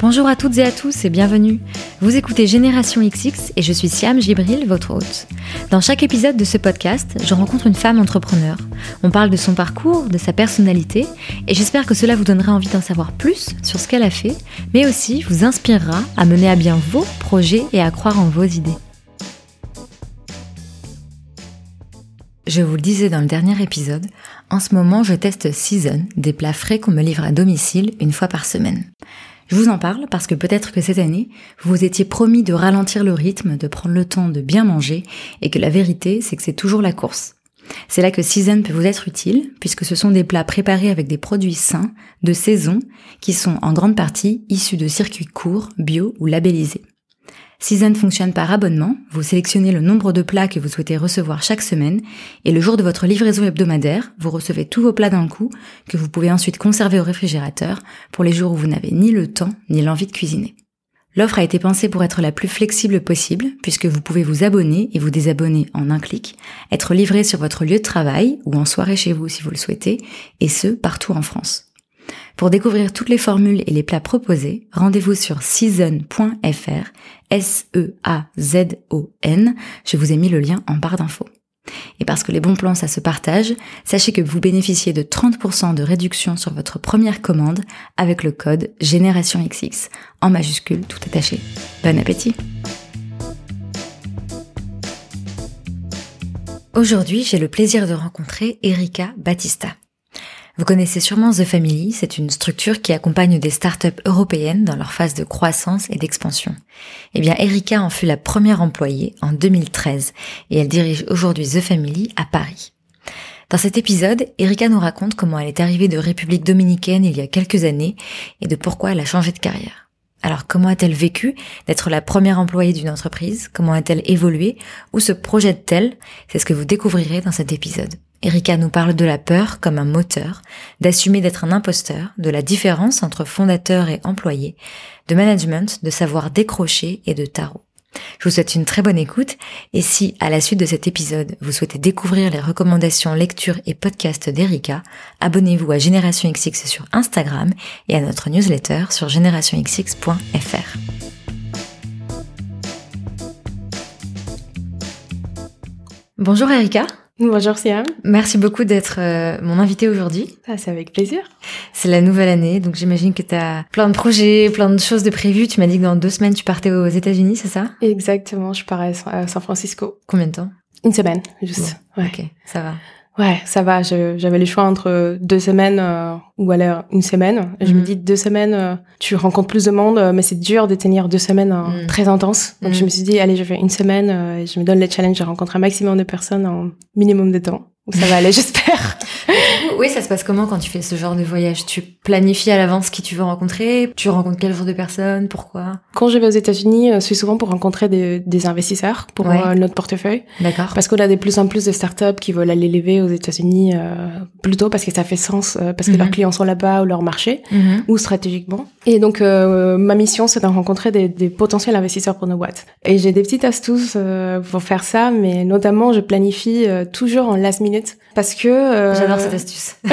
Bonjour à toutes et à tous et bienvenue. Vous écoutez Génération XX et je suis Siam Gibril, votre hôte. Dans chaque épisode de ce podcast, je rencontre une femme entrepreneur. On parle de son parcours, de sa personnalité et j'espère que cela vous donnera envie d'en savoir plus sur ce qu'elle a fait, mais aussi vous inspirera à mener à bien vos projets et à croire en vos idées. Je vous le disais dans le dernier épisode, en ce moment je teste Season, des plats frais qu'on me livre à domicile une fois par semaine. Je vous en parle parce que peut-être que cette année, vous vous étiez promis de ralentir le rythme, de prendre le temps de bien manger, et que la vérité, c'est que c'est toujours la course. C'est là que Season peut vous être utile, puisque ce sont des plats préparés avec des produits sains, de saison, qui sont en grande partie issus de circuits courts, bio ou labellisés. Season fonctionne par abonnement, vous sélectionnez le nombre de plats que vous souhaitez recevoir chaque semaine, et le jour de votre livraison hebdomadaire, vous recevez tous vos plats d'un coup, que vous pouvez ensuite conserver au réfrigérateur pour les jours où vous n'avez ni le temps ni l'envie de cuisiner. L'offre a été pensée pour être la plus flexible possible, puisque vous pouvez vous abonner et vous désabonner en un clic, être livré sur votre lieu de travail ou en soirée chez vous si vous le souhaitez, et ce, partout en France. Pour découvrir toutes les formules et les plats proposés, rendez-vous sur season.fr, S-E-A-Z-O-N. Je vous ai mis le lien en barre d'infos. Et parce que les bons plans, ça se partage, sachez que vous bénéficiez de 30% de réduction sur votre première commande avec le code GénérationXX, en majuscule tout attaché. Bon appétit Aujourd'hui, j'ai le plaisir de rencontrer Erika Battista. Vous connaissez sûrement The Family, c'est une structure qui accompagne des startups européennes dans leur phase de croissance et d'expansion. Eh bien, Erika en fut la première employée en 2013 et elle dirige aujourd'hui The Family à Paris. Dans cet épisode, Erika nous raconte comment elle est arrivée de République dominicaine il y a quelques années et de pourquoi elle a changé de carrière. Alors comment a-t-elle vécu d'être la première employée d'une entreprise? Comment a-t-elle évolué? Où se projette-t-elle? C'est ce que vous découvrirez dans cet épisode. Erika nous parle de la peur comme un moteur, d'assumer d'être un imposteur, de la différence entre fondateur et employé, de management, de savoir décrocher et de tarot. Je vous souhaite une très bonne écoute et si, à la suite de cet épisode, vous souhaitez découvrir les recommandations lecture et podcast d'Erika, abonnez-vous à Génération XX sur Instagram et à notre newsletter sur générationxx.fr. Bonjour Erika. Bonjour Siam. Merci beaucoup d'être euh, mon invité aujourd'hui. Ah, c'est avec plaisir. C'est la nouvelle année, donc j'imagine que tu as plein de projets, plein de choses de prévues. Tu m'as dit que dans deux semaines, tu partais aux États-Unis, c'est ça? Exactement, je pars à San Francisco. Combien de temps? Une semaine, juste. ouais. Ok, ça va. Ouais, ça va. J'avais le choix entre deux semaines euh, ou alors une semaine. Je me mhm. dis deux semaines, euh, tu rencontres plus de monde, euh, mais c'est dur de tenir deux semaines mhm. très intenses. Donc je mhm. me suis dit, allez, je fais une semaine, et je me donne le challenge de rencontrer un maximum de personnes en minimum de temps. Ça va aller, j'espère. oui, ça se passe comment quand tu fais ce genre de voyage? Tu planifies à l'avance qui tu veux rencontrer? Tu rencontres quel genre de personnes? Pourquoi? Quand je vais aux États-Unis, euh, c'est souvent pour rencontrer des, des investisseurs pour euh, notre portefeuille. D'accord. Parce qu'on a de plus en plus de startups qui veulent aller lever aux États-Unis euh, plutôt parce que ça fait sens, euh, parce que leurs mhm. clients sont là-bas ou leur marché, mhm. ou stratégiquement. Et donc, ma mission, c'est de rencontrer des, des, potentiels investisseurs pour nos boîtes. Et j'ai des petites astuces pour faire ça, mais notamment, je planifie toujours en last minute parce que j'adore cette astuce.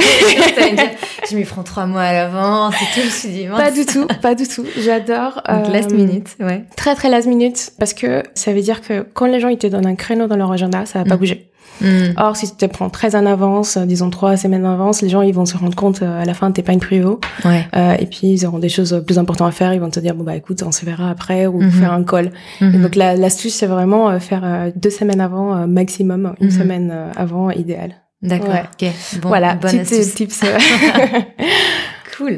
je m'y prends trois mois à l'avance et tout. Je me pas du tout, pas du tout. J'adore. Donc last euh, minute, ouais. Très très last minute parce que ça veut dire que quand les gens ils te donnent un créneau dans leur agenda, ça va pas mm. bouger. Mm. Or, si tu te prends très en avance, euh, disons trois semaines en avance, les gens ils vont se rendre compte euh, à la fin t'es pas une prio. Ouais. Euh, et puis ils auront des choses plus importantes à faire. Ils vont te dire bon bah écoute on se verra après ou mm-hmm. faire un call. Mm-hmm. donc l'astuce c'est vraiment faire deux semaines avant maximum, une mm-hmm. semaine avant idéal. D'accord. Ok. Bon, voilà. Bonne tips. cool.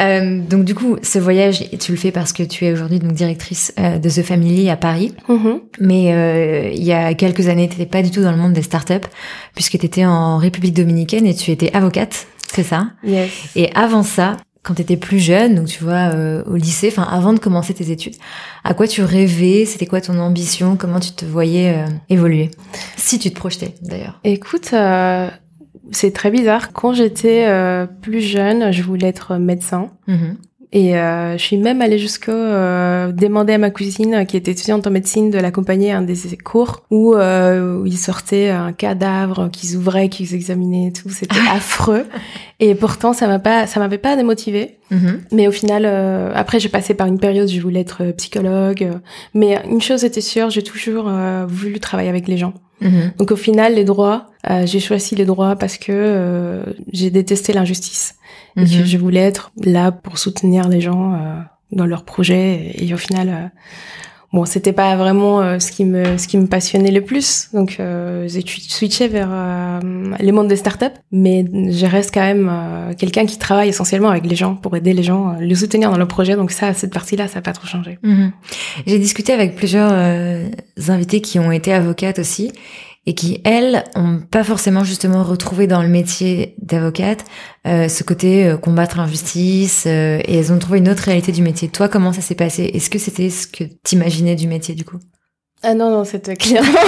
Euh, donc du coup, ce voyage, tu le fais parce que tu es aujourd'hui donc directrice euh, de The Family à Paris. Mm-hmm. Mais euh, il y a quelques années, tu n'étais pas du tout dans le monde des startups, puisque tu étais en République dominicaine et tu étais avocate, c'est ça? Yes. Et avant ça, quand tu étais plus jeune, donc tu vois, euh, au lycée, enfin avant de commencer tes études, à quoi tu rêvais? C'était quoi ton ambition? Comment tu te voyais euh, évoluer? Si tu te projetais d'ailleurs. Écoute, euh, c'est très bizarre. Quand j'étais plus jeune, je voulais être médecin. Mm-hmm. Et euh, je suis même allée jusqu'au euh, demander à ma cousine, qui était étudiante en médecine, de l'accompagner à un des cours où, euh, où il sortait un cadavre qu'ils ouvraient, qu'ils examinaient et tout. C'était affreux. Et pourtant, ça m'a pas, ça m'avait pas démotivée. Mm-hmm. Mais au final, euh, après, j'ai passé par une période où je voulais être psychologue. Mais une chose était sûre, j'ai toujours voulu travailler avec les gens. Mm-hmm. Donc au final, les droits, j'ai choisi les droits parce que j'ai détesté l'injustice et que mhm. je voulais être là pour soutenir les gens euh, dans leurs projets. Et, au final, euh, bon, c'était pas vraiment euh, ce qui me ce qui me passionnait le plus. Donc j'ai switché vers les mondes des startups, mais je reste quand même quelqu'un qui travaille essentiellement avec les gens pour aider les gens, les soutenir dans leurs projets. Donc ça, cette partie-là, ça n'a pas trop changé. Mhm. J'ai discuté avec plusieurs invités qui ont été avocates aussi et qui, elles, ont pas forcément justement retrouvé dans le métier d'avocate euh, ce côté euh, combattre l'injustice, euh, et elles ont trouvé une autre réalité du métier. Toi, comment ça s'est passé? Est-ce que c'était ce que t'imaginais du métier du coup? Ah non non c'était clairement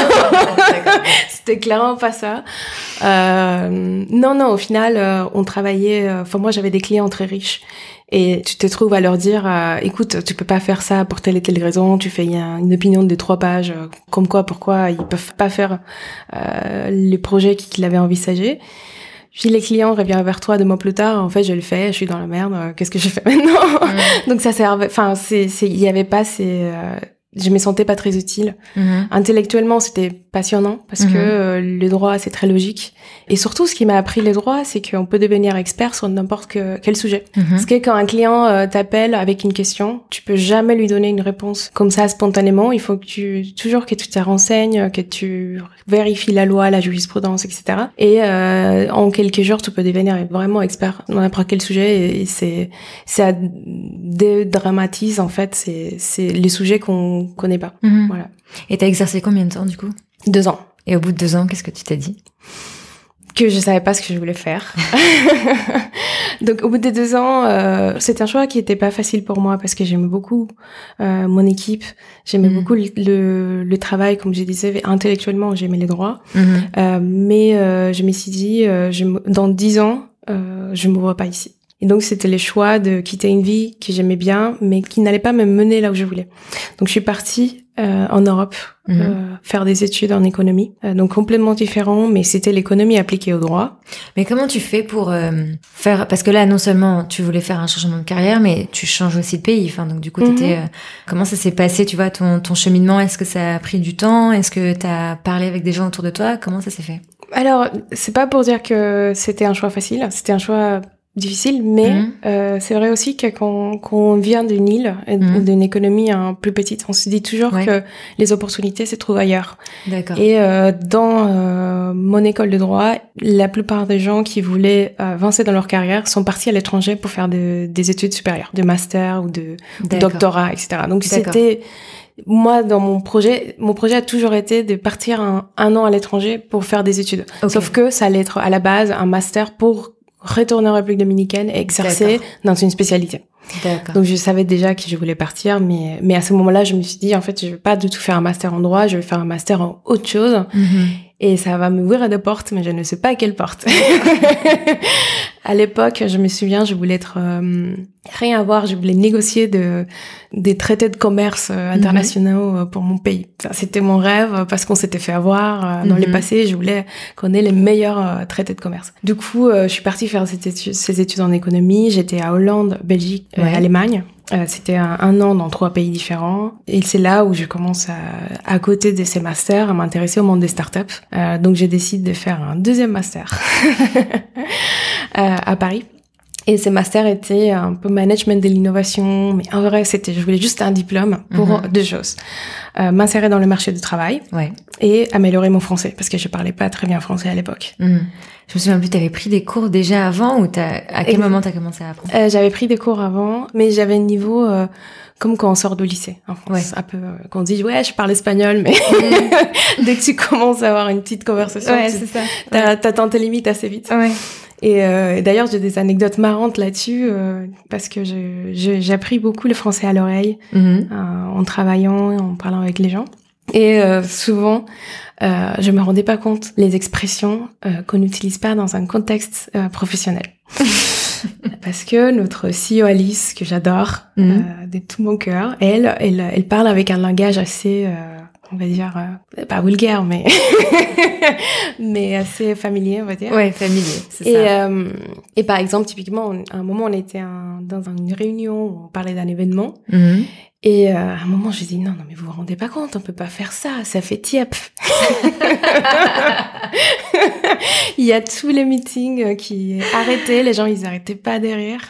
c'était clairement pas ça. Non non au final on travaillait enfin moi j'avais des clients très riches et tu te trouves à leur dire euh, écoute tu peux pas faire ça pour telle et telle raison tu fais une opinion de trois pages euh, comme quoi pourquoi ils peuvent pas faire euh, les projets qu'ils avaient envisagé. Puis les clients reviennent vers toi deux mois plus tard en fait je le fais je suis dans la merde euh, qu'est-ce que je fais maintenant? Donc ça servait enfin c'est il y avait pas ces je me sentais pas très utile. Mhm. Intellectuellement, c'était passionnant parce que mhm. euh, le droit, c'est très logique. Et surtout, ce qui m'a appris les droits, c'est qu'on peut devenir expert sur n'importe quel sujet. Mhm. Parce que quand un client euh, t'appelle avec une question, tu peux jamais lui donner une réponse comme ça spontanément. Il faut que tu toujours que tu te renseignes, que tu vérifies la loi, la jurisprudence, etc. Et euh, en quelques jours, tu peux devenir vraiment expert dans n'importe quel sujet. Et c'est ça dédramatise en fait. C'est c'est les sujets qu'on connaît pas. Mhm. Voilà. Et t'as exercé combien de temps du coup? Deux ans. Et au bout de deux ans, qu'est-ce que tu t'es dit? Que je savais pas ce que je voulais faire. Donc au bout de deux ans, euh, c'était un choix qui était pas facile pour moi parce que j'aimais beaucoup euh, mon équipe, j'aimais mhm. beaucoup le, le, travail, comme je disais, intellectuellement j'aimais les droits, mhm. euh, mais euh, je me suis dit, je, dans dix ans, je me vois pas ici. Et donc c'était le choix de quitter une vie que j'aimais bien, mais qui n'allait pas me mener là où je voulais. Donc je suis partie euh, en Europe mhm. euh, faire des études en économie, euh, donc complètement différent, mais c'était l'économie appliquée au droit. Mais comment tu fais pour euh, faire Parce que là, non seulement tu voulais faire un changement de carrière, mais tu changes aussi de pays. Enfin, donc du coup, étais, mhm. comment ça s'est passé Tu vois, ton, ton cheminement, est-ce que ça a pris du temps? Est-ce que tu as parlé avec des gens autour de toi? Comment ça s'est fait? Alors, c'est pas pour dire que c'était un choix facile, c'était un choix difficile, mais mhm. euh, c'est vrai aussi que quand, quand on vient d'une île, mmh. d'une économie un plus petite, on se dit toujours que les opportunités se trouvent ailleurs. Et euh, dans euh, mon école de droit, la plupart des gens qui voulaient avancer dans leur carrière sont partis à l'étranger pour faire des études supérieures, des masters ou de, doctorat, etc. Donc c'était moi, dans mon projet, mon projet a toujours été de partir un, un an à l'étranger pour faire des études. Sauf que ça allait être à la base un master pour retourner en République dominicaine et exercer dans une spécialité. Donc je savais déjà que je voulais partir, mais mais à ce moment-là, je me suis dit en fait, je vais pas du tout faire un master en droit, je vais faire un master en autre chose. Mhm. Et ça va m'ouvrir des portes, mais je ne sais pas à quelle porte. à l'époque, je me souviens, je voulais être euh, rien à voir, je voulais négocier de des traités de commerce euh, internationaux euh, pour mon pays. C'était mon rêve parce qu'on s'était fait avoir dans les mhm. passés. Je voulais qu'on ait les meilleurs traités de commerce. Du coup, je suis partie faire ces études, ces études en économie. J'étais à Hollande, Belgique, Allemagne. Euh, c'était un, an dans trois pays différents. Et c'est là où je commence à, à côté de ces masters, à m'intéresser au monde des startups. Euh, donc j'ai décidé de faire un deuxième master euh, à Paris. Et ces masters étaient un peu management de l'innovation, mais en vrai, c'était, je voulais juste un diplôme pour mhm. deux choses. Euh, m'insérer dans le marché du travail ouais. et améliorer mon français, parce que je parlais pas très bien français à l'époque. Mhm. Je me souviens plus, t'avais pris des cours déjà avant ou t'as, à quel moment t'as commencé à apprendre? Euh, J'avais pris des cours avant, mais j'avais un niveau euh, comme quand on sort de lycée en France. Ouais. Un peu, euh, quand on dit ouais, je parle espagnol, mais dès que tu commences à avoir une petite conversation, ouais, c'est ça. t'atteins tes limites assez vite. Ouais. Et, euh, d'ailleurs, j'ai des anecdotes marrantes là-dessus euh, parce que j'ai appris beaucoup le français à l'oreille mm-hmm. euh, en travaillant, en parlant avec les gens. Et euh, souvent, euh, je me rendais pas compte les expressions euh, qu'on n'utilise pas dans un contexte euh, professionnel. parce que notre CEO Alice, que j'adore mhm. euh, de tout mon cœur, elle, elle, elle parle avec un langage assez, euh, on va dire, euh, pas vulgaire, mais mais assez familier, on va dire. Ouais, familier, c'est et, ça. Euh, et par exemple, typiquement, à un moment, on était dans une réunion où on parlait d'un événement. Mhm. Et euh, à un moment, je dis non, non, mais vous vous rendez pas compte, on peut pas faire ça, ça fait tiep. Il y a tous les meetings euh, qui arrêtaient, les gens ils arrêtaient pas derrière.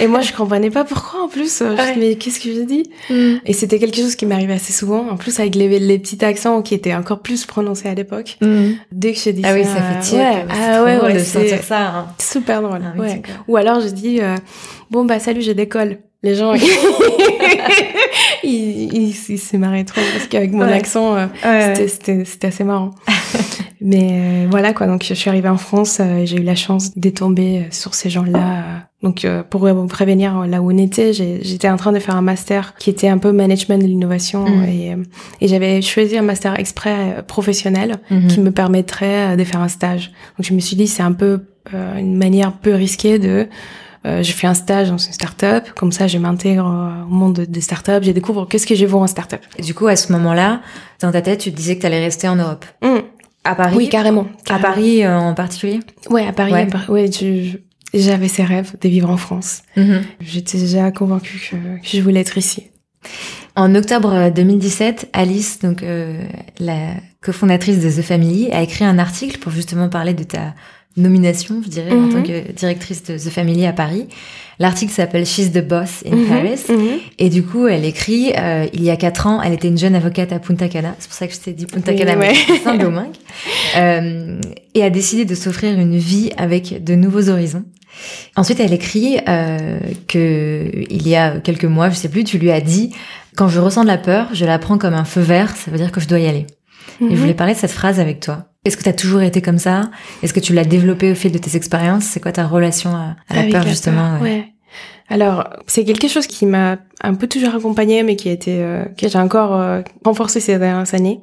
Et moi, je comprenais pas pourquoi en plus. Je me dis mais qu'est-ce que je dis mm. Et c'était quelque chose qui m'arrivait assez souvent, en plus avec les, les, petits accents qui étaient encore plus prononcés à l'époque. Mm. Dès que j'ai dit ah oui, ça fait tiep. Ouais, ah ouais, ouais, de sentir ça. Hein. Super drôle. Ah ouais. Ou alors je dis euh, bon bah salut, je décolle. Les gens, ils, ils, se marraient trop parce qu'avec mon accent, euh, c'était assez marrant. Mais euh, voilà quoi, donc je suis arrivée en France, euh, j'ai eu la chance de tomber sur ces gens-là. Donc pour vous prévenir là où on était, j'étais en train de faire un master qui était un peu management de l'innovation mm. et, et j'avais choisi un master exprès professionnel mm-hmm. qui me permettrait de faire un stage. Donc je me suis dit c'est un peu une manière peu risquée de euh, je fais un stage dans une start-up, comme ça je m'intègre euh, au monde des start-up, je découvre qu'est-ce que je vaux en start-up. Et du coup, à ce moment-là, dans ta tête, tu te disais que tu allais rester en Europe. Mmh. À Paris Oui, carrément. À Paris euh, en particulier? Ouais, à Paris. Ouais, j'avais ces rêves de vivre en France. Mmh. J'étais déjà convaincue que, je voulais être ici. En octobre 2017, Alice, donc la cofondatrice de The Family, a écrit un article pour justement parler de ta nomination, je dirais, en tant mhm. que directrice de The Family à Paris. L'article s'appelle She's the Boss in mhm. Paris. Mhm. Et du coup, elle écrit, euh, il y a quatre ans, elle était une jeune avocate à Punta Cana. C'est pour ça que je t'ai dit Punta Cana, mais Saint-Domingue. euh, et a décidé de s'offrir une vie avec de nouveaux horizons. Ensuite, elle écrit euh, que il y a quelques mois, je sais plus, tu lui as dit quand je ressens de la peur, je la prends comme un feu vert, ça veut dire que je dois y aller. Et je voulais parler de cette phrase avec toi. Est-ce que tu as toujours été comme ça? Est-ce que tu l'as développé au fil de tes expériences? C'est quoi ta relation à, la peur justement? ouais. Alors, c'est quelque chose qui m'a un peu toujours accompagnée, mais qui a été, euh, que j'ai encore euh, renforcé ces dernières années.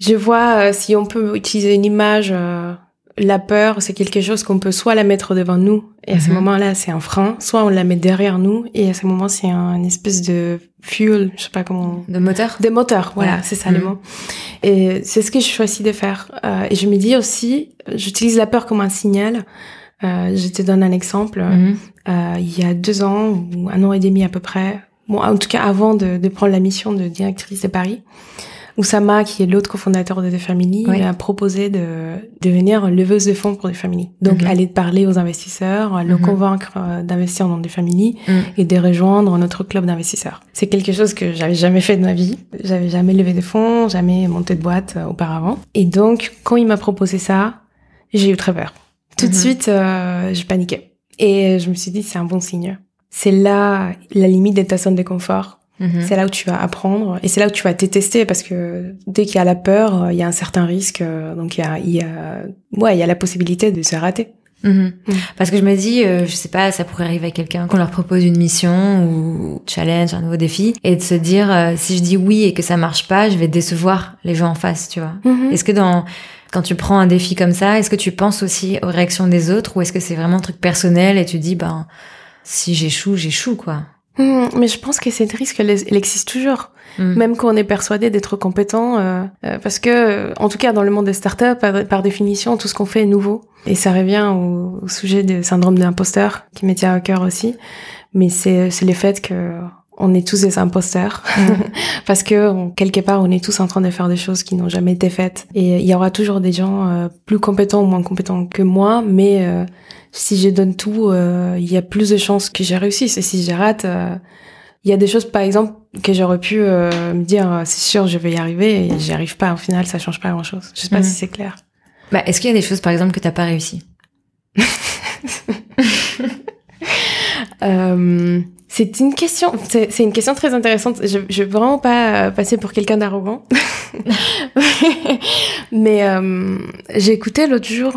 Je vois euh, si on peut utiliser une image la peur, c'est quelque chose qu'on peut soit la mettre devant nous, et à ce mhm. moment-là, c'est un frein, soit on la met derrière nous, et à ce moment, c'est un espèce de fuel, je sais pas comment... De moteur? De moteur, voilà, c'est ça le mhm. mot. Et c'est ce que je choisis de faire. Euh, et je me dis aussi, j'utilise la peur comme un signal. Euh, je te donne un exemple. Euh, il y a deux ans, ou un an et demi à peu près, bon, en tout cas avant de, de prendre la mission de directrice de Paris, Oussama, qui est l'autre cofondateur de The Family, a proposé de devenir leveuse de fonds pour The Family. Donc, mhm. aller parler aux investisseurs, le mhm. convaincre euh, d'investir dans The Family mhm. et de rejoindre notre club d'investisseurs. C'est quelque chose que j'avais jamais fait de ma vie. J'avais jamais levé de fonds, jamais monté de boîte euh, auparavant. Et donc, quand il m'a proposé ça, j'ai eu très peur. Tout de suite, euh, je paniquais. Et je me suis dit, c'est un bon signe. C'est là la limite de ta zone de confort Mhm. C'est là où tu vas apprendre et c'est là où tu vas détester parce que dès qu'il y a la peur, il y a un certain risque. Euh, donc il y a, il y a, ouais, il y a la possibilité de se rater. Mhm. Mm. Parce que je me dis, euh, je sais pas, ça pourrait arriver à quelqu'un qu'on leur propose une mission ou challenge, un nouveau défi, et de se dire, euh, si je dis oui et que ça marche pas, je vais décevoir les gens en face, tu vois. Mhm. Est-ce que dans quand tu prends un défi comme ça, est-ce que tu penses aussi aux réactions des autres ou est-ce que c'est vraiment un truc personnel et tu dis, ben, si j'échoue, j'échoue, quoi. Hmm, mais je pense que cette risque, elle, existe toujours, hmm. même quand on est persuadé d'être compétent, euh, euh, parce que, en tout cas, dans le monde des startups, par, par définition, tout ce qu'on fait est nouveau. Et ça revient au, sujet du syndrome de l'imposteur, qui m'est tient à cœur aussi. Mais c'est c'est le fait que on est tous des imposteurs hmm. parce que quelque part on est tous en train de faire des choses qui n'ont jamais été faites et il y aura toujours des gens euh, plus compétents ou moins compétents que moi mais euh, si je donne tout, euh, il y a plus de chances que j'ai réussisse. Et si je rate, euh, il y a des choses, par exemple, que j'aurais pu euh, me dire, c'est sûr, je vais y arriver, et j'y arrive pas. Au final, ça change pas grand-chose. Je sais pas mhm. si c'est clair. Bah, est-ce qu'il y a des choses, par exemple, que t'as pas réussi? C'est une question, c'est une question très intéressante. Je, je veux vraiment pas passer pour quelqu'un d'arrogant, mais j'ai écouté l'autre jour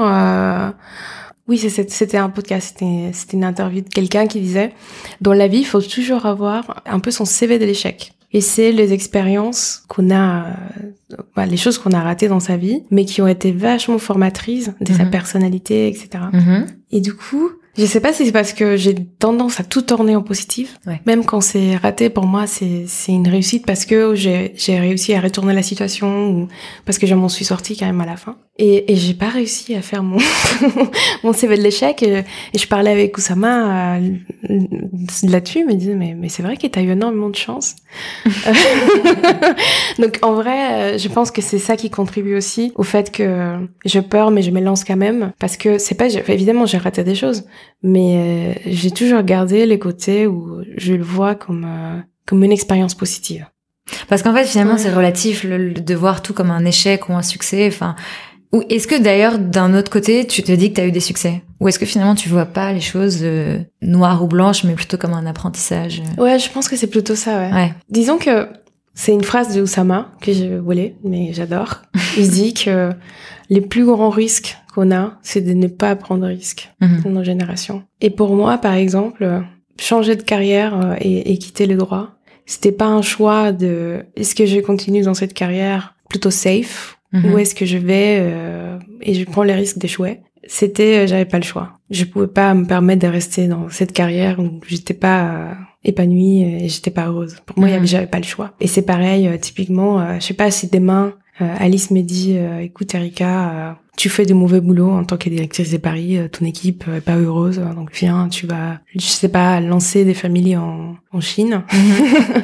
oui, c'était un podcast, c'était une interview de quelqu'un qui disait, dans la vie, il faut toujours avoir un peu son CV de l'échec. Et c'est les expériences qu'on a, euh, bah, les choses qu'on a ratées dans sa vie, mais qui ont été vachement formatrices de sa mhm. personnalité, etc. Mhm. Et du coup, Je sais pas si c'est parce que j'ai tendance à tout tourner en positif. Même quand c'est raté, pour moi, c'est c'est une réussite parce que j'ai j'ai réussi à retourner la situation ou parce que je m'en suis sortie quand même à la fin. Et, et j'ai pas réussi à faire mon mon CV de l'échec. Et, je parlais avec Oussama euh, là-dessus, il me disait mais mais c'est vrai que t'as eu énormément de chance. Donc en vrai, euh, je pense que c'est ça qui contribue aussi au fait que je peur mais je me lance quand même parce que c'est pas évidemment j'ai raté des choses mais euh, j'ai toujours gardé les côtés où je le vois comme euh, comme une expérience positive. Parce qu'en fait, finalement, c'est relatif le, de voir tout comme un échec ou un succès. Enfin, ou est-ce que d'ailleurs, d'un autre côté, tu te dis que tu as eu des succès? Ou est-ce que finalement, tu vois pas les choses euh, noires ou blanches, mais plutôt comme un apprentissage Ouais, je pense que c'est plutôt ça, ouais. ouais. Disons que c'est une phrase de Oussama que je voulais, mais j'adore. Il dit que les plus grands risques qu'on a, c'est de ne pas prendre de risques mhm. dans nos générations. Et pour moi, par exemple, changer de carrière euh, et, quitter le droit, c'était pas un choix de est-ce que je continue dans cette carrière plutôt safe mhm. ou est-ce que je vais euh, et je prends les risques d'échouer. C'était, euh, j'avais pas le choix. Je pouvais pas me permettre de rester dans cette carrière où j'étais pas épanouie et j'étais pas heureuse. Pour moi, mhm. j'avais pas le choix. Et c'est pareil, typiquement, je sais pas si demain Alice me dit, écoute Erika, tu fais de mauvais boulot en tant que directrice des paris, euh, ton équipe est pas heureuse, donc viens, tu vas, je sais pas, lancer des familles en, en Chine. Mhm.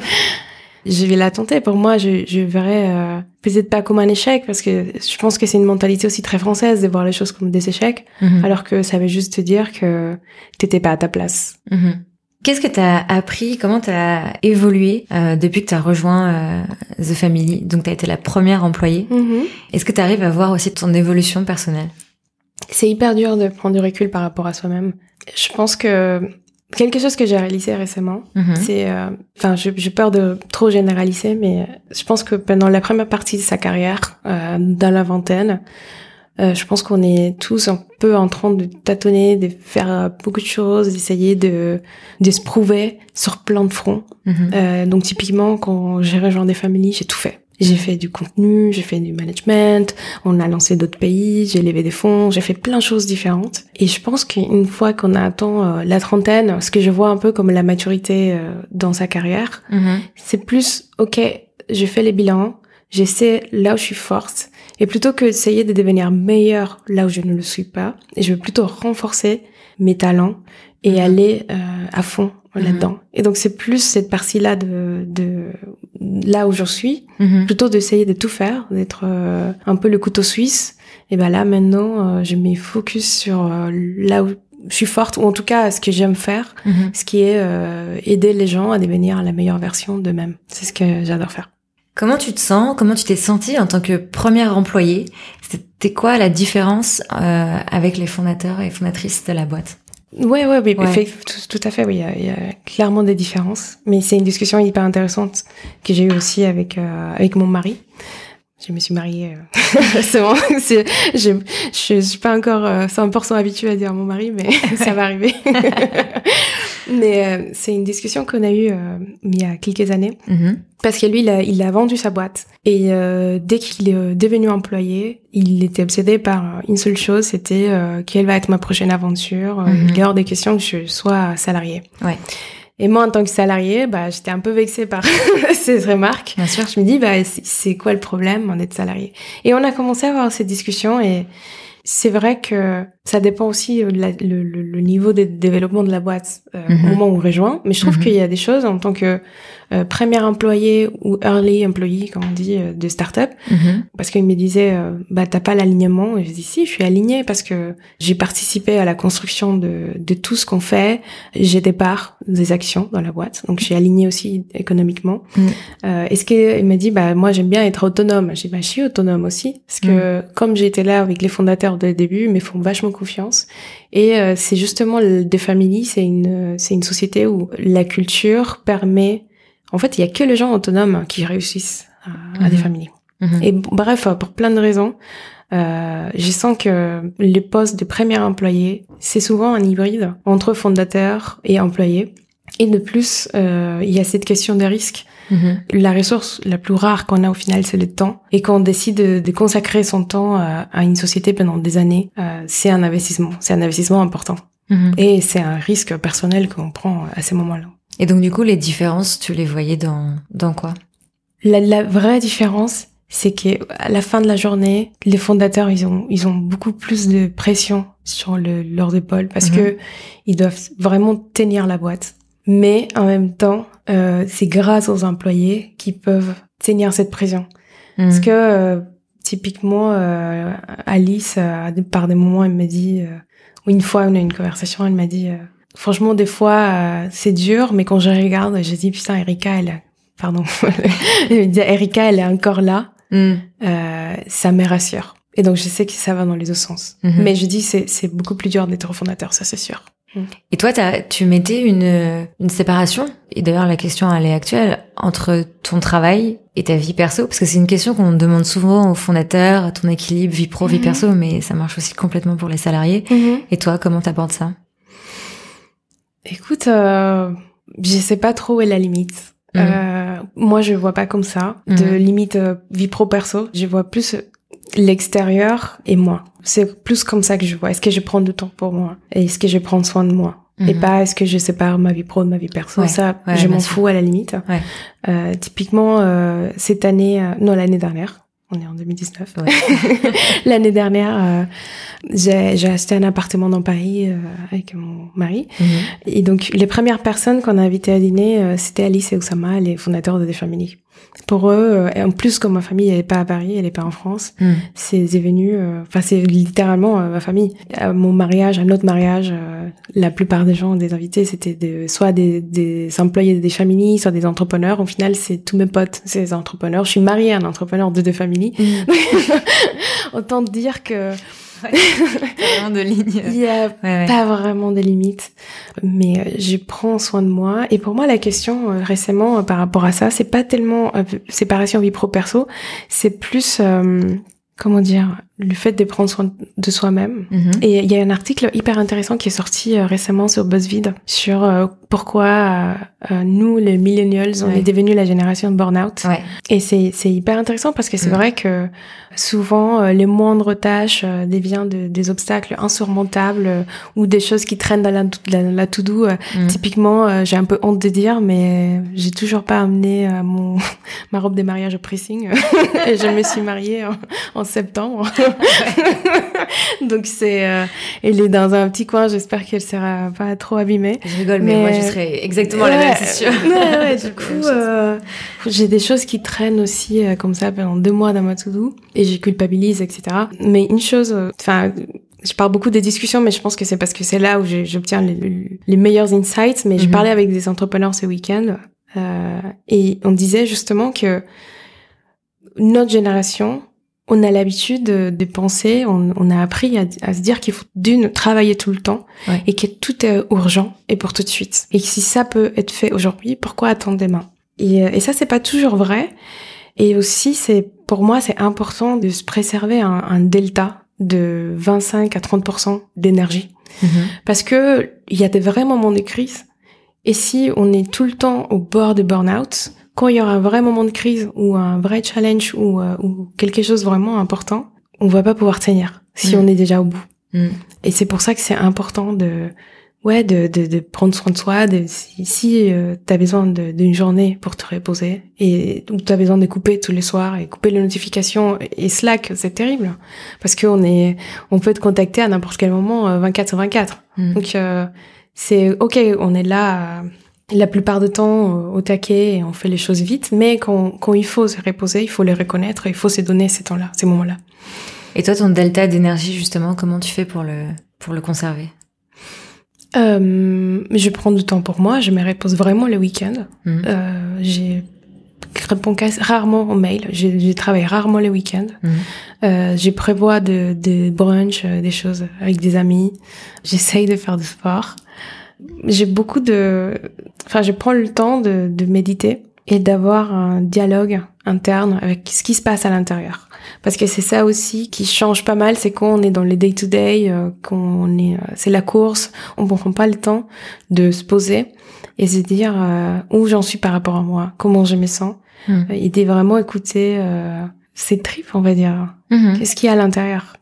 je vais la tenter. Pour moi, je, je verrais euh, peut-être pas comme un échec, parce que je pense que c'est une mentalité aussi très française de voir les choses comme des échecs, mhm. alors que ça veut juste te dire que t'étais pas à ta place. Mhm. Qu'est-ce que tu as appris Comment tu as évolué euh, depuis que tu as rejoint euh, The Family? Donc tu as été la première employée. Mm-hmm. Est-ce que tu arrives à voir aussi ton évolution personnelle? C'est hyper dur de prendre du recul par rapport à soi-même. Je pense que quelque chose que j'ai réalisé récemment, mm-hmm. c'est... Euh, enfin, j'ai peur de trop généraliser, mais je pense que pendant la première partie de sa carrière, dans la vingtaine, euh, je pense qu'on est tous un peu en train de tâtonner, de faire euh, beaucoup de choses, d'essayer de, de se prouver sur plein de fronts. Mhm. euh, donc typiquement, quand j'ai rejoint des familles, j'ai tout fait. J'ai fait du contenu, j'ai fait du management, on a lancé d'autres pays, j'ai levé des fonds, j'ai fait plein de choses différentes. Et je pense qu'une fois qu'on a atteint euh, la trentaine, ce que je vois un peu comme la maturité dans sa carrière, mhm. c'est plus, ok, j'ai fait les bilans, j'essaie là où je suis forte, et plutôt que d'essayer de devenir meilleur là où je ne le suis pas, je veux plutôt renforcer mes talents et mhm. aller euh, à fond mhm. là-dedans. Et donc c'est plus cette partie-là de, de là où je suis, mhm. plutôt d'essayer de tout faire, d'être euh, un peu le couteau suisse. Et ben là maintenant, euh, je mets focus sur là où je suis forte, ou en tout cas ce que j'aime faire, ce qui est aider les gens à devenir la meilleure version d'eux-mêmes. C'est ce que j'adore faire. Comment tu te sens? Comment tu t'es sentie en tant que première employée? C'était quoi la différence euh, avec les fondateurs et fondatrices de la boîte? Ouais, ouais, oui, tout, à fait, oui, il y, a, clairement des différences. Mais c'est une discussion hyper intéressante que j'ai eue aussi avec euh, avec mon mari. Je me suis mariée euh, récemment. je, je suis pas encore 100% habituée à dire mon mari, mais ça va arriver. Mais euh, c'est une discussion qu'on a eue il y a quelques années. Mm-hmm. Parce que lui, il a, il a vendu sa boîte. Et euh, dès qu'il est euh, devenu employé, il était obsédé par une seule chose, c'était euh, quelle va être ma prochaine aventure. Mm Il est hors des questions que je sois salarié. Ouais. Et moi, en tant que salarié, bah, j'étais un peu vexée par ces remarques. Bien sûr. Je me dis, bah, c'est quoi le problème en être salarié? Et on a commencé à avoir cette discussion et c'est vrai que ça dépend aussi de le, le, niveau de développement de la boîte euh, au mhm. moment où on rejoint. Mais je trouve mhm. qu'il y a des choses en tant que euh, premier employé ou early employee, comme on dit, euh, de start-up. Mhm. Parce qu'il me disait, euh, bah t'as pas l'alignement. Et je dis si, je suis alignée parce que j'ai participé à la construction de, de tout ce qu'on fait. J'ai des parts des actions dans la boîte, donc je suis alignée aussi économiquement. Euh, Est-ce qu'il m'a dit, bah moi j'aime bien être autonome. J'ai bah je suis autonome aussi parce que mhm. comme j'étais là avec les fondateurs dès le début, me font vachement confiance. Et euh, c'est justement des familles, c'est une c'est une société où la culture permet en fait, il y a que les gens autonomes qui réussissent à, des mhm. familles. Mhm. Et bref, pour plein de raisons, euh, je sens que les postes de premier employé, c'est souvent un hybride entre fondateur et employé. Et de plus, euh, il y a cette question de risque. Mhm. La ressource la plus rare qu'on a au final, c'est le temps. Et quand on décide de, consacrer son temps à, une société pendant des années, euh, c'est un investissement. C'est un investissement important. Mhm. Et c'est un risque personnel qu'on prend à ces moments-là. Et donc, du coup, les différences, tu les voyais dans, dans quoi? La, la, vraie différence, c'est que à la fin de la journée, les fondateurs, ils ont, ils ont beaucoup plus de pression sur le, leurs épaules parce mhm. que ils doivent vraiment tenir la boîte. Mais en même temps, euh, c'est grâce aux employés qui peuvent tenir cette pression. Parce que euh, typiquement, euh, Alice, euh, par des moments, elle me dit, euh, une fois, on a eu une conversation, elle m'a dit, franchement, des fois, c'est dur, mais quand je regarde, je dis, putain, Erika, elle, pardon, elle me dit, Erika, elle est encore là, mm. ça me rassure. Et donc, je sais que ça va dans les deux sens. Mhm. Mais je dis, c'est beaucoup plus dur d'être fondateur, ça c'est sûr. Et toi, tu mettais une, une séparation, et d'ailleurs la question elle est actuelle, entre ton travail et ta vie perso? Parce que c'est une question qu'on demande souvent aux fondateurs, ton équilibre vie pro, vie mhm. perso, mais ça marche aussi complètement pour les salariés. Mhm. Et toi, comment t'abordes ça? Écoute, euh, je sais pas trop où est la limite. Mhm. Euh, moi, je vois pas comme ça, de limite euh, vie pro perso. Je vois plus l'extérieur et moi. C'est plus comme ça que je vois. Est-ce que je prends du temps pour moi? Est-ce que je prends soin de moi? Et mhm. pas est-ce que je sépare ma vie pro de ma vie perso? ça, je m'en fous à la limite. Euh, typiquement, euh, cette année, euh, non l'année dernière, on est en 2019. L'année dernière, euh, j'ai acheté un appartement dans Paris euh, avec mon mari. Mhm. Et donc, les premières personnes qu'on a invitées à dîner, c'était Alice et Oussama, les fondateurs de The Family pour eux, euh, et en plus comme ma famille elle est pas à Paris, elle est pas en France, hmm. c'est venu, euh, enfin c'est littéralement euh, ma famille. À mon mariage, à notre mariage, la plupart des gens, des invités, c'était de, soit des, des employés des familles, soit des entrepreneurs. Au final, c'est tous mes potes, c'est des entrepreneurs. Je suis mariée à un entrepreneur de deux familles. Hmm. Autant dire que de. Il y a pas vraiment de limites, mais euh, je prends soin de moi. Et pour moi, la question euh, récemment euh, par rapport à ça, c'est pas tellement séparation vie pro perso, c'est plus comment dire le fait de prendre soin de soi-même. Mhm. Et il y a un article hyper intéressant qui est sorti récemment sur BuzzFeed sur pourquoi nous, les millennials, on est devenus la génération de burn-out. Et c'est hyper intéressant parce que c'est mhm. vrai que souvent euh, les moindres tâches euh, deviennent de, des obstacles insurmontables euh, ou des choses qui traînent dans la, la, la to-do. Mm. Typiquement, j'ai un peu honte de dire, mais j'ai toujours pas amené mon ma robe de mariage au pressing. et je me suis mariée en, septembre. Donc c'est, elle est dans un petit coin. J'espère qu'elle sera pas trop abîmée. Je rigole, mais, moi je serais exactement la même, c'est sûr. Ouais, ouais, du coup, j'ai des choses qui traînent aussi comme ça pendant deux mois dans ma to-do et j'y culpabilise, etc. Mais une chose, euh, enfin, je parle beaucoup des discussions, mais je pense que c'est parce que c'est là où j'obtiens les, les, meilleurs insights. Mais je mhm. parlais avec des entrepreneurs ce week-end euh, et on disait justement que notre génération, on a l'habitude de, penser, on, on, a appris à, à se dire qu'il faut d'une travailler tout le temps et que tout est urgent et pour tout de suite. Et si ça peut être fait aujourd'hui, pourquoi attendre demain? Et, euh, et ça, c'est pas toujours vrai. Et aussi, c'est pour moi, c'est important de se préserver un, un, delta de 25 à 30% d'énergie. Mhm. Parce que il y a des vrais moments de crise. Et si on est tout le temps au bord de burn-out, quand il y aura un vrai moment de crise ou un vrai challenge ou, euh, ou quelque chose vraiment important, on va pas pouvoir tenir si mhm. on est déjà au bout. Mhm. Et c'est pour ça que c'est important de ouais, de, de, de, prendre soin de soi. De, si si euh, tu as besoin d'une journée pour te reposer et ou tu as besoin de couper tous les soirs et couper les notifications et Slack, c'est terrible parce qu'on est, on peut te contacter à n'importe quel moment 24 euh, sur 24. Mm. Donc euh, c'est ok, on est là la plupart du temps au taquet et on fait les choses vite, mais quand, quand il faut se reposer, il faut les reconnaître, il faut se donner ces temps-là, ces moments-là. Et toi, ton delta d'énergie justement, comment tu fais pour le pour le conserver? Euh, je prends du temps pour moi, je me repose vraiment le week-end. Mhm. Euh, j'ai réponds rarement aux mails, je, travaille rarement le week-end. Mhm. Euh, je prévois de, de brunch, euh, des choses avec des amis. J'essaye de faire du sport. J'ai beaucoup de... Enfin, je prends le temps de, de méditer et d'avoir un dialogue interne avec ce qui se passe à l'intérieur. Parce que c'est ça aussi qui change pas mal, c'est quand on est dans les day-to-day, euh, quand on est, euh, c'est la course, on prend pas le temps de se poser et se dire euh, où j'en suis par rapport à moi, comment je me sens, hmm. et de vraiment écouter ses tripes, on va dire. Hmm. Qu'est-ce qu'il y a à l'intérieur?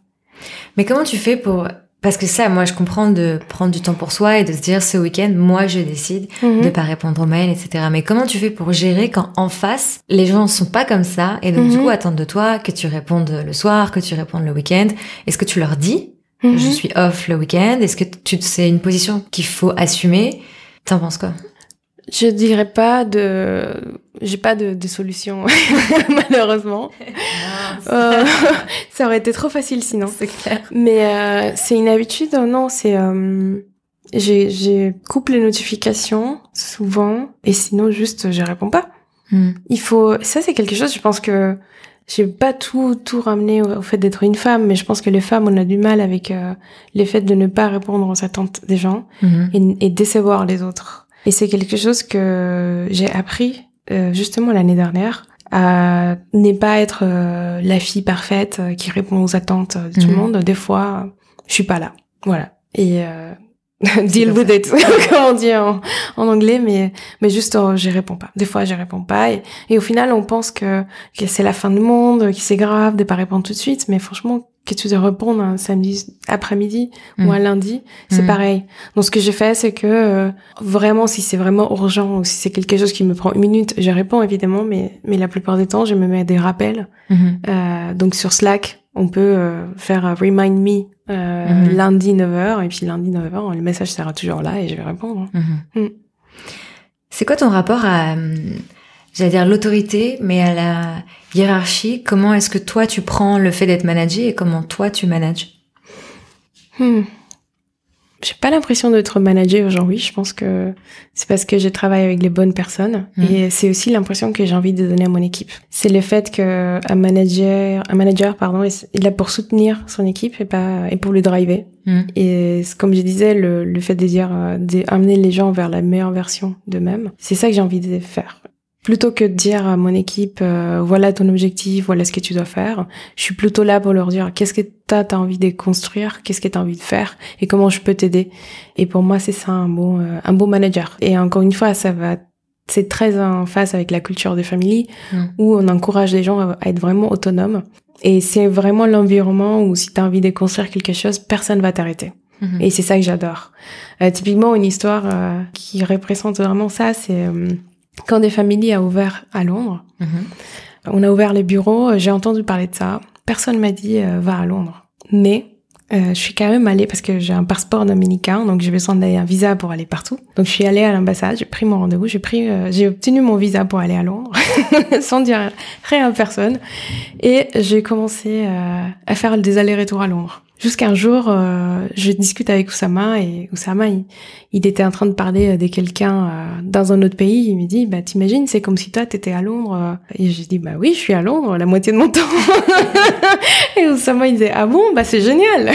Mais comment tu fais pour parce que ça, moi, je comprends de prendre du temps pour soi et de se dire ce week-end, moi, je décide Mhm. de pas répondre aux mails, etc. Mais comment tu fais pour gérer quand en face, les gens sont pas comme ça et donc du Mhm. coup attendent de toi que tu répondes le soir, que tu répondes le week-end? Est-ce que tu leur dis Mhm. je suis off le week-end? Est-ce que tu c'est une position qu'il faut assumer? T'en penses quoi? Je dirais pas de, j'ai pas de, de solution malheureusement. Euh, ça aurait été trop facile sinon. C'est clair. Mais euh, c'est une habitude, euh, non, c'est euh, j'ai j'ai coupe les notifications souvent et sinon juste je réponds pas. Hmm. Il faut ça c'est quelque chose je pense que j'ai pas tout tout ramené au, au fait d'être une femme mais je pense que les femmes on a du mal avec euh, les faits de ne pas répondre aux attentes des gens Mhm. et, et décevoir les autres. Et c'est quelque chose que j'ai appris euh, justement l'année dernière à ne pas être euh, la fille parfaite euh, qui répond aux attentes de tout Mhm. le monde. Des fois, je suis pas là. Voilà. Et euh, deal with it, comme on dit en, en anglais, mais mais juste euh, je réponds pas. Des fois, je réponds pas et, et au final, on pense que que c'est la fin du monde, que c'est grave de pas répondre tout de suite, mais franchement, que tu dois répondre un samedi après-midi ou Mhm. un lundi, c'est Mhm. pareil. Donc ce que j'ai fait, c'est que euh, vraiment, si c'est vraiment urgent ou si c'est quelque chose qui me prend une minute, je réponds évidemment, mais mais la plupart du temps, je me mets des rappels. Mhm. Euh, donc sur Slack, on peut euh, faire un remind me Mhm. lundi 9h et puis lundi 9h, le message sera toujours là et je vais répondre. Mhm. Mm. C'est quoi ton rapport à, j'allais dire l'autorité, mais à la hiérarchie Comment est-ce que toi tu prends le fait d'être managé et comment toi tu manages? Hmm. J'ai pas l'impression d'être managée aujourd'hui. Je pense que c'est parce que je travaille avec les bonnes personnes Mhm. et c'est aussi l'impression que j'ai envie de donner à mon équipe. C'est le fait que un manager, un manager, pardon, il est là pour soutenir son équipe et pas et pour le driver. Mhm. Et comme je disais, le, le fait de dire, euh, d'amener les gens vers la meilleure version d'eux-mêmes, c'est ça que j'ai envie de faire. Plutôt que de dire à mon équipe, euh, voilà ton objectif, voilà ce que tu dois faire, je suis plutôt là pour leur dire qu'est-ce que t'as as envie de construire, qu'est-ce que t'as envie de faire et comment je peux t'aider. Et pour moi, c'est ça un bon, euh, un bon manager. Et encore une fois, ça va, c'est très en face avec la culture de famille Mm. où on encourage les gens à à être vraiment autonomes. Et c'est vraiment l'environnement où si t'as envie de construire quelque chose, personne va t'arrêter. Mhm. Et c'est ça que j'adore. Euh, typiquement, une histoire euh, qui représente vraiment ça, c'est euh, quand des familles a ouvert à Londres. Mhm. On a ouvert les bureaux, euh, j'ai entendu parler de ça. Personne m'a dit euh, va à Londres. Mais euh, je suis quand même allée parce que j'ai un passeport dominicain, donc j'ai besoin d'aller un visa pour aller partout. Donc je suis allée à l'ambassade, j'ai pris mon rendez-vous, j'ai pris, euh, j'ai obtenu mon visa pour aller à Londres, sans dire rien à personne, et j'ai commencé euh, à faire des allers-retours à Londres. Jusqu'un jour, euh, je discute avec Oussama et Oussama, il, était en train de parler de quelqu'un euh, dans un autre pays. Il me dit, bah t'imagines, c'est comme si toi t'étais à Londres. euh. Et j'ai dit, bah oui, je suis à Londres la moitié de mon temps. et Oussama il disait, ah bon, bah c'est génial.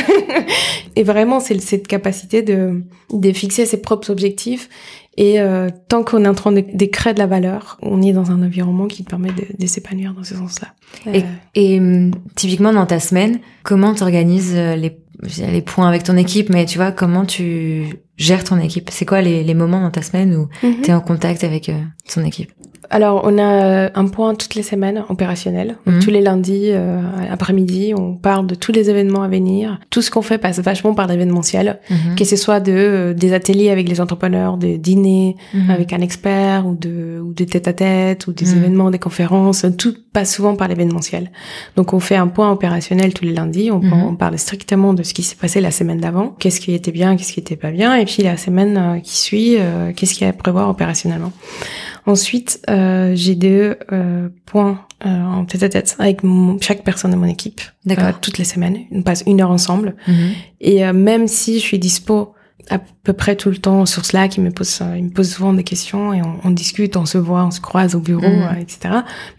et vraiment, c'est cette capacité de de fixer ses propres objectifs. Et euh, tant qu'on est en train de, de créer de la valeur, on est dans un environnement qui te permet de, de s'épanouir dans ce sens-là. Et, Euh, et, hum, typiquement dans ta semaine, comment tu organises les, je dirais les points avec ton équipe, mais tu vois, comment tu gères ton équipe? C'est quoi les, les moments dans ta semaine où mhm. tu es en contact avec euh, ton équipe? Alors, on a euh, un point toutes les semaines opérationnel. Donc, Mhm. Tous les lundis euh, après-midi, on parle de tous les événements à venir. Tout ce qu'on fait passe vachement par l'événementiel, Mhm. que ce soit de euh, des ateliers avec les entrepreneurs, des dîners Mhm. avec un expert ou de ou des tête-à-tête ou des événements, des conférences. Tout passe souvent par l'événementiel. Donc, on fait un point opérationnel tous les lundis. On, on parle strictement de ce qui s'est passé la semaine d'avant, qu'est-ce qui était bien, qu'est-ce qui était pas bien, et puis la semaine euh, qui suit, euh, qu'est-ce qu'il y a à prévoir opérationnellement. Ensuite, euh, j'ai deux euh, points euh, en tête-à-tête avec mon- chaque personne de mon équipe. D'accord. Toutes les semaines. On passe une heure ensemble. Mhm. Et euh, même si je suis dispo à peu près tout le temps sur Slack, il me pose, euh, il me pose souvent des questions et on, on discute, on se voit, on se croise au bureau, Mhm. etc.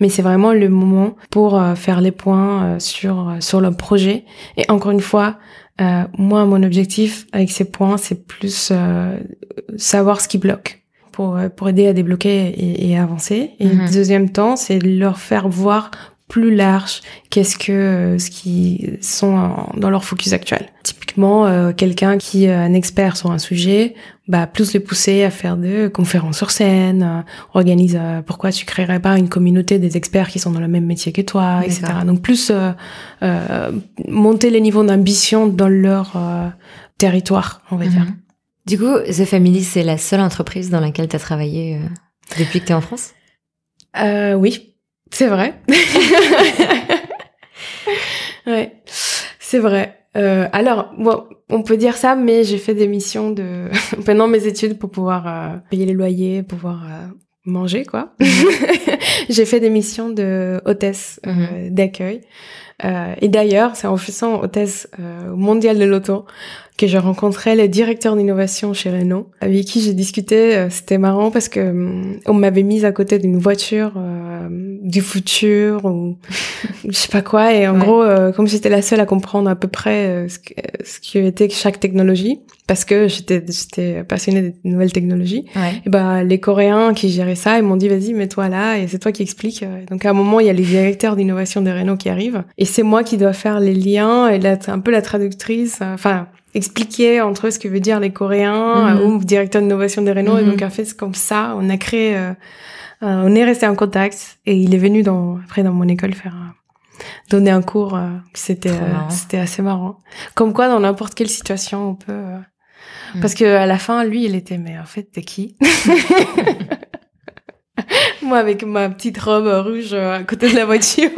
Mais c'est vraiment le moment pour faire les points euh, sur sur le projet. Et encore une fois, euh, moi, mon objectif avec ces points, c'est plus euh, savoir ce qui bloque pour euh, pour aider à débloquer et, et avancer. Et Mhm. le deuxième temps, c'est leur faire voir plus large qu'est-ce que euh, ce qui sont en- dans leur focus actuel. Typiquement, euh, quelqu'un qui est un expert sur un sujet, bah plus les pousser à faire des conférences sur scène, euh, organise euh, pourquoi tu créerais pas une communauté des experts qui sont dans le même métier que toi, etc. Donc plus euh, monter les niveaux d'ambition dans leur territoire, on va dire. Du coup, The Family, c'est la seule entreprise dans laquelle tu as travaillé depuis que tu es en France? Oui, c'est vrai. ouais, c'est vrai. Euh, alors, bon, on peut dire ça, mais j'ai fait des missions de pendant mes études pour pouvoir euh, payer les loyers, pouvoir euh, manger, quoi. Mhm. j'ai fait des missions de hôtesse mhm. d'accueil. Et d'ailleurs, c'est en faisant hôtesse mondiale de l'auto que j'ai rencontré le directeur d'innovation chez Renault, avec qui j'ai discuté. Euh, c'était marrant parce que hum, on m'avait mise à côté d'une voiture euh, du futur ou je sais pas quoi. Et en gros, euh, comme j'étais la seule à comprendre à peu près ce, que, ce qui était chaque technologie, parce que j'étais j'étais passionnée des nouvelles technologies. Et ben les Coréens qui géraient ça, ils m'ont dit vas-y mets-toi là et c'est toi qui expliques. Donc à un moment il y a les directeurs d'innovation de Renault qui arrivent et c'est moi qui dois faire les liens et là un peu la traductrice. Enfin expliquer entre eux ce que veut dire les Coréens mhm. ou directeur d'innovation des Renault. Et mhm. donc, en fait, c'est comme ça, on a créé, euh, euh, on est resté en contact. Et il est venu dans, après dans mon école faire, euh, donner un cours. c'était, c'était assez marrant. Comme quoi, dans n'importe quelle situation, on peut. Mhm. Parce que à la fin, lui, il était, mais en fait, t'es qui? Moi, avec ma petite robe rouge à côté de la voiture.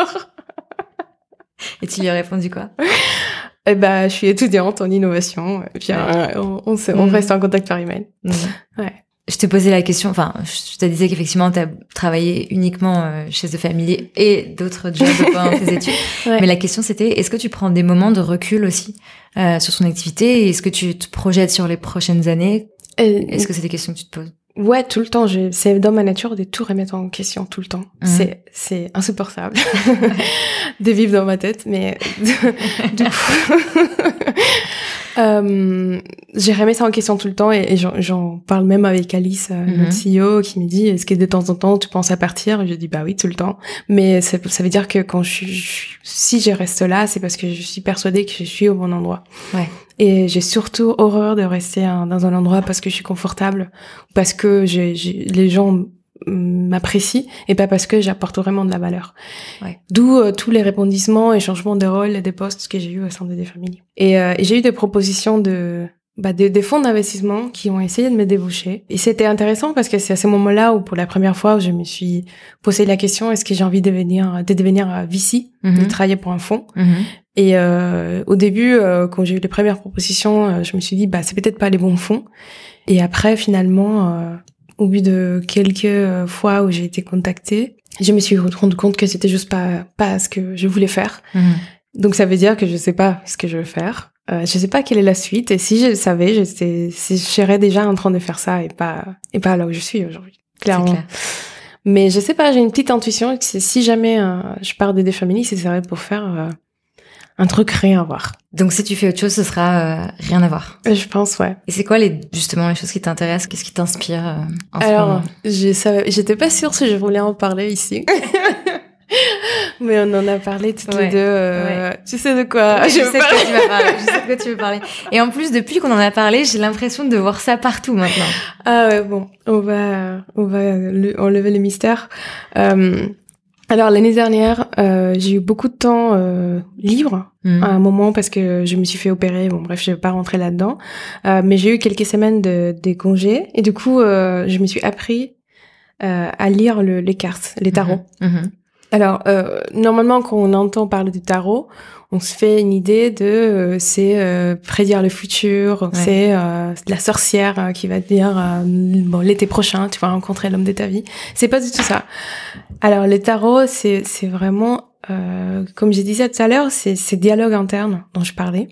Et tu lui as répondu quoi? Eh ben, je suis étudiante en innovation. Et puis, euh, on, on, on, mm. reste en contact par email. Mm. Ouais. Je te posais la question, enfin, je te disais qu'effectivement, tu as travaillé uniquement euh, chez The Family et d'autres jobs pendant tes études. Mais la question, c'était, est-ce que tu prends des moments de recul aussi euh, sur son activité? Est-ce que tu te projettes sur les prochaines années? Est-ce que c'est des questions que tu te poses? Ouais, tout le temps. C'est dans ma nature de tout remettre en question tout le temps. Mhm. C'est c'est insupportable de vivre dans ma tête, mais du coup, euh, j'ai remis ça en question tout le temps et, j'en parle même avec Alice, euh, notre CEO, qui me dit est-ce que de temps en temps tu penses à partir? Je dis bah oui tout le temps, mais ça, ça veut dire que quand je, je si je reste là, c'est parce que je suis persuadée que je suis au bon endroit. Ouais. Et j'ai surtout horreur de rester dans un endroit parce que je suis confortable, parce que les gens m'apprécient et pas parce que j'apporte vraiment de la valeur. Ouais. D'où euh, tous les répondissements et changements de rôle et des postes que j'ai eu au sein de des familles. Et, euh, et j'ai eu des propositions de bah, des, des fonds d'investissement qui ont essayé de me déboucher. Et c'était intéressant parce que c'est à ce moment-là où, pour la première fois, je me suis posé la question est-ce que j'ai envie de devenir, de devenir VC, de mhm. travailler pour un fonds. Mhm. Et euh, au début, euh, quand j'ai eu les premières propositions, euh, je me suis dit bah c'est peut-être pas les bons fonds. Et après, finalement, euh, au bout de quelques fois où j'ai été contactée, je me suis rendu compte que c'était juste pas pas ce que je voulais faire. Mhm. Donc ça veut dire que je sais pas ce que je veux faire. Euh, je sais pas quelle est la suite. Et si je le savais, je, je serais déjà en train de faire ça et pas et pas là où je suis aujourd'hui. Clairement. Mais je sais pas, j'ai une petite intuition que si jamais euh, je pars de des familles, ce serait pour faire euh, un truc rien à voir. Donc si tu fais autre chose, ce sera euh, rien à voir. Je pense, ouais. Et c'est quoi les justement les choses qui t'intéressent? Qu'est-ce qui t'inspire en Alors, j'étais pas sûre si je voulais en parler ici. Mais on en a parlé toutes les deux. Euh, tu sais de quoi je, sais de quoi tu vas parler. Je sais de quoi tu veux parler. Et en plus, depuis qu'on en a parlé, j'ai l'impression de voir ça partout maintenant. Ah ouais, bon, on va, on va enlever les mystères. Euh, alors l'année dernière, euh, j'ai eu beaucoup de temps euh, libre hmm. à un moment parce que je me suis fait opérer. Bon bref, je vais pas rentrer là-dedans. Euh, mais j'ai eu quelques semaines de des congés et du coup, euh, je me suis appris euh, à lire le, les cartes, les tarots. Mhm. Mhm. Alors, euh, normalement, quand on entend parler du tarot, on se fait une idée de euh, c'est euh, prédire le futur, c'est euh, la sorcière qui va te dire bon l'été prochain tu vas rencontrer l'homme de ta vie. C'est pas du tout ça. Alors le tarot, c'est c'est vraiment comme je disais tout à l'heure, c'est c'est dialogue interne dont je parlais.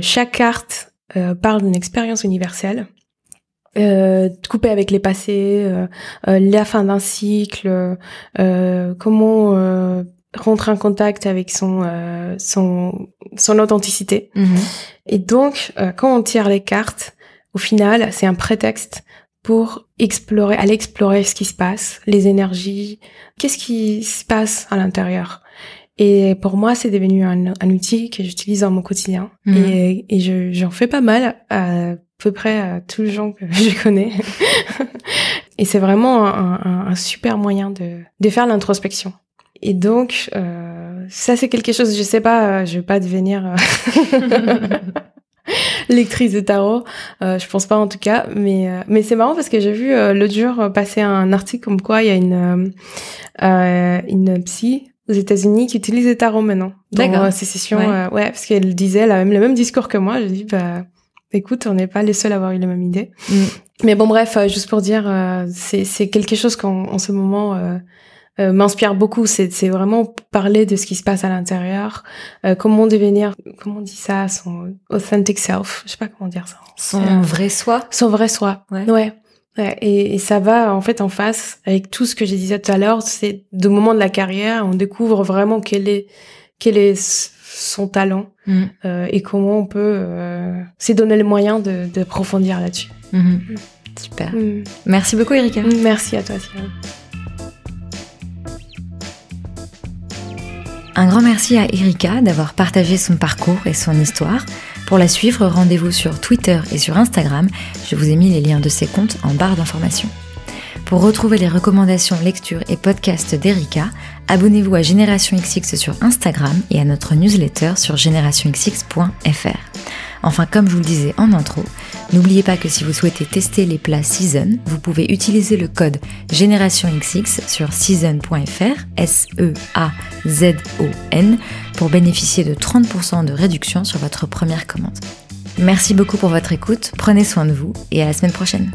chaque carte parle d'une expérience universelle euh, couper avec les passés, euh, euh la fin d'un cycle, euh, comment euh, rentrer en contact avec son son son authenticité. Mhm. Et donc, quand on tire les cartes, au final, c'est un prétexte pour explorer, aller explorer ce qui se passe, les énergies, qu'est-ce qui se passe à l'intérieur. Et pour moi, c'est devenu un, un outil que j'utilise dans mon quotidien. Mhm. Et, et j'en fais pas mal peu près tous les gens que je connais. et c'est vraiment un, un, super moyen de, de faire l'introspection. Et donc, euh, ça c'est quelque chose, je sais pas, je vais pas devenir lectrice de tarot, euh, je pense pas en tout cas, mais euh, mais c'est marrant parce que j'ai vu euh, l'autre jour passer un article comme quoi il y a une euh, une psy aux États-Unis qui utilise le tarot maintenant dans ses sessions, ouais, ouais parce qu'elle disait elle a même le même discours que moi. Je dis bah écoute, on n'est pas les seuls à avoir eu la même idée. Mm. Mais bon bref, juste pour dire, c'est c'est quelque chose qu'en en ce moment euh, m'inspire beaucoup. C'est, c'est vraiment parler de ce qui se passe à l'intérieur, euh, comment devenir, comment on dit ça, son authentic self. Je sais pas comment dire ça. Son vrai soi. Son vrai soi. Ouais. ouais. Et, et, ça va en fait en face avec tout ce que j'ai dit tout à l'heure. C'est de moment de la carrière, on découvre vraiment quel est quel est son talent mm. euh, et comment on peut euh, s'y donner les moyens de, de approfondir là-dessus. Mm-hmm. Super. Mm. Merci beaucoup, Erika. Merci à toi, Cyril. Un grand merci à Erika d'avoir partagé son parcours et son histoire. Pour la suivre, rendez-vous sur Twitter et sur Instagram. Je vous ai mis les liens de ses comptes en barre d'informations. Pour retrouver les recommandations, lectures et podcasts d'Erika, abonnez-vous à Génération XX sur Instagram et à notre newsletter sur générationxx.fr. Enfin, comme je vous le disais en intro, n'oubliez pas que si vous souhaitez tester les plats Season, vous pouvez utiliser le code GénérationXX sur season.fr, S-E-A-Z-O-N, pour bénéficier de 30% de réduction sur votre première commande. Merci beaucoup pour votre écoute, prenez soin de vous et à la semaine prochaine.